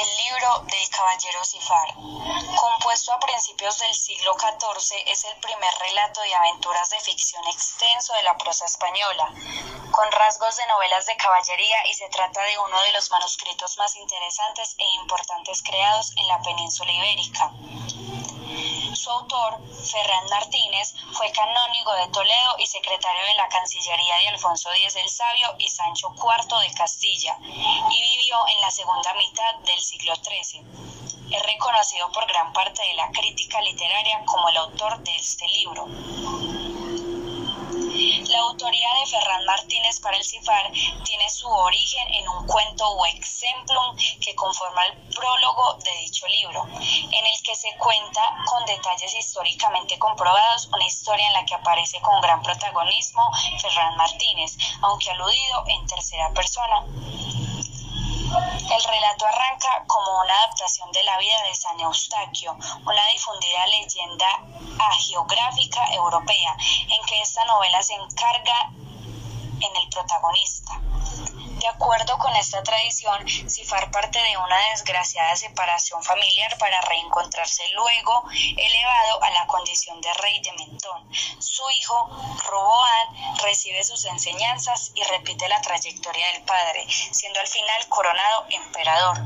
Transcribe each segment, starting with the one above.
El libro del caballero Cifar, compuesto a principios del siglo XIV, es el primer relato de aventuras de ficción extenso de la prosa española, con rasgos de novelas de caballería y se trata de uno de los manuscritos más interesantes e importantes creados en la península ibérica. Su autor, Ferran Martínez, fue canónigo de Toledo y secretario de la Cancillería de Alfonso X el Sabio y Sancho IV de Castilla, y vivió en la segunda mitad del siglo XIII. Es reconocido por gran parte de la crítica literaria como el autor de este libro. La autoría de Ferran Martínez para el CIFAR tiene su origen en un cuento o exemplum que conforma el prólogo de dicho libro, en el que se cuenta con detalles históricamente comprobados una historia en la que aparece con gran protagonismo Ferran Martínez, aunque aludido en tercera persona. El relato arranca como una adaptación de la vida de San Eustaquio, una difundida leyenda agiográfica europea, en que esta novela se encarga en el protagonista. De acuerdo con esta tradición, Sifar parte de una desgraciada separación familiar para reencontrarse luego elevado a la condición de rey de Mentón. Su hijo, Roboán, recibe sus enseñanzas y repite la trayectoria del padre, siendo al final coronado emperador.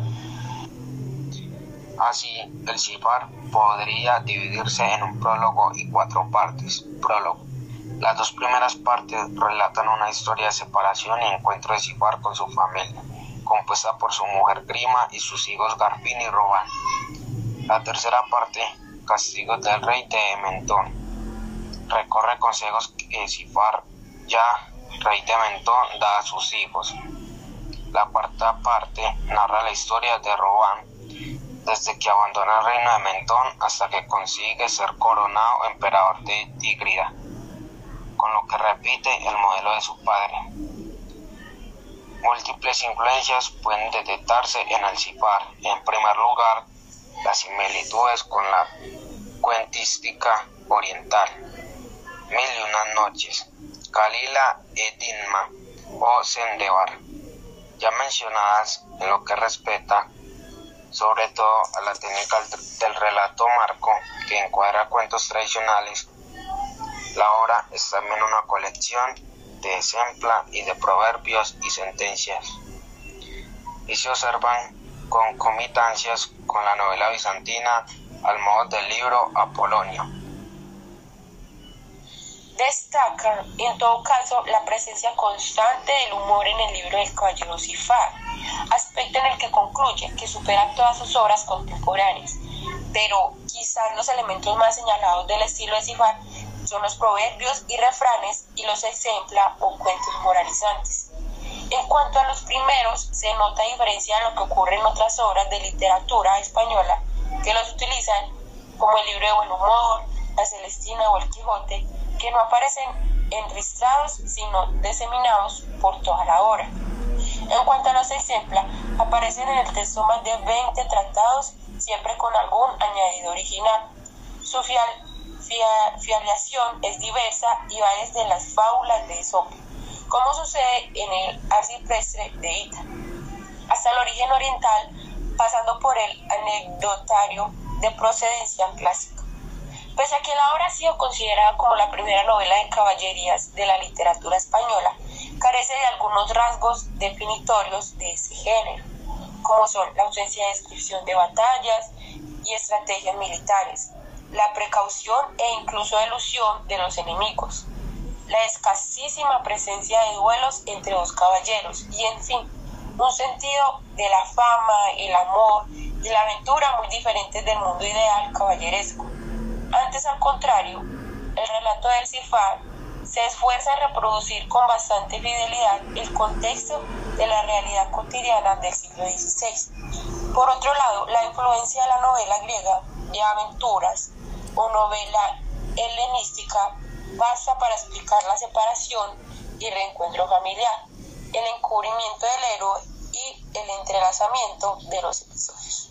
Así, el Sifar podría dividirse en un prólogo y cuatro partes. Prólogo las dos primeras partes relatan una historia de separación y encuentro de Sifar con su familia, compuesta por su mujer Grima y sus hijos Garfín y Robán. La tercera parte, Castigos del rey de Mentón, recorre consejos que Sifar, ya rey de Mentón, da a sus hijos. La cuarta parte narra la historia de Robán desde que abandona el reino de Mentón hasta que consigue ser coronado emperador de Tigrida con lo que repite el modelo de su padre. Múltiples influencias pueden detectarse en el CIPAR. En primer lugar, las similitudes con la cuentística oriental. Mil y unas noches, Kalila Edinma o Sendebar, ya mencionadas en lo que respecta sobre todo a la técnica del relato marco que encuadra cuentos tradicionales la obra es también una colección de ejemplos y de proverbios y sentencias, y se observan concomitancias con la novela bizantina al modo del libro Apolonio. Destaca, en todo caso, la presencia constante del humor en el libro del Caballero Cifar, aspecto en el que concluye que supera todas sus obras contemporáneas, pero quizás los elementos más señalados del estilo de Cifar son los proverbios y refranes y los ejempla o cuentos moralizantes. En cuanto a los primeros, se nota diferencia en lo que ocurre en otras obras de literatura española que los utilizan, como el libro de buen humor, la Celestina o el Quijote, que no aparecen enristrados sino diseminados por toda la obra. En cuanto a los ejemplos, aparecen en el texto más de 20 tratados, siempre con algún añadido original. Su fiel fialiación es diversa y va desde las fábulas de Esopo, como sucede en el arciprestre de Ita, hasta el origen oriental, pasando por el anecdotario de procedencia clásica. Pese a que la obra ha sido considerada como la primera novela de caballerías de la literatura española, carece de algunos rasgos definitorios de ese género, como son la ausencia de descripción de batallas y estrategias militares, la precaución e incluso elusión de los enemigos, la escasísima presencia de duelos entre dos caballeros y, en fin, un sentido de la fama, el amor y la aventura muy diferentes del mundo ideal caballeresco. Antes, al contrario, el relato del Cifar se esfuerza en reproducir con bastante fidelidad el contexto de la realidad cotidiana del siglo XVI. Por otro lado, la influencia de la novela griega de aventuras o novela helenística basta para explicar la separación y reencuentro familiar, el encubrimiento del héroe y el entrelazamiento de los episodios.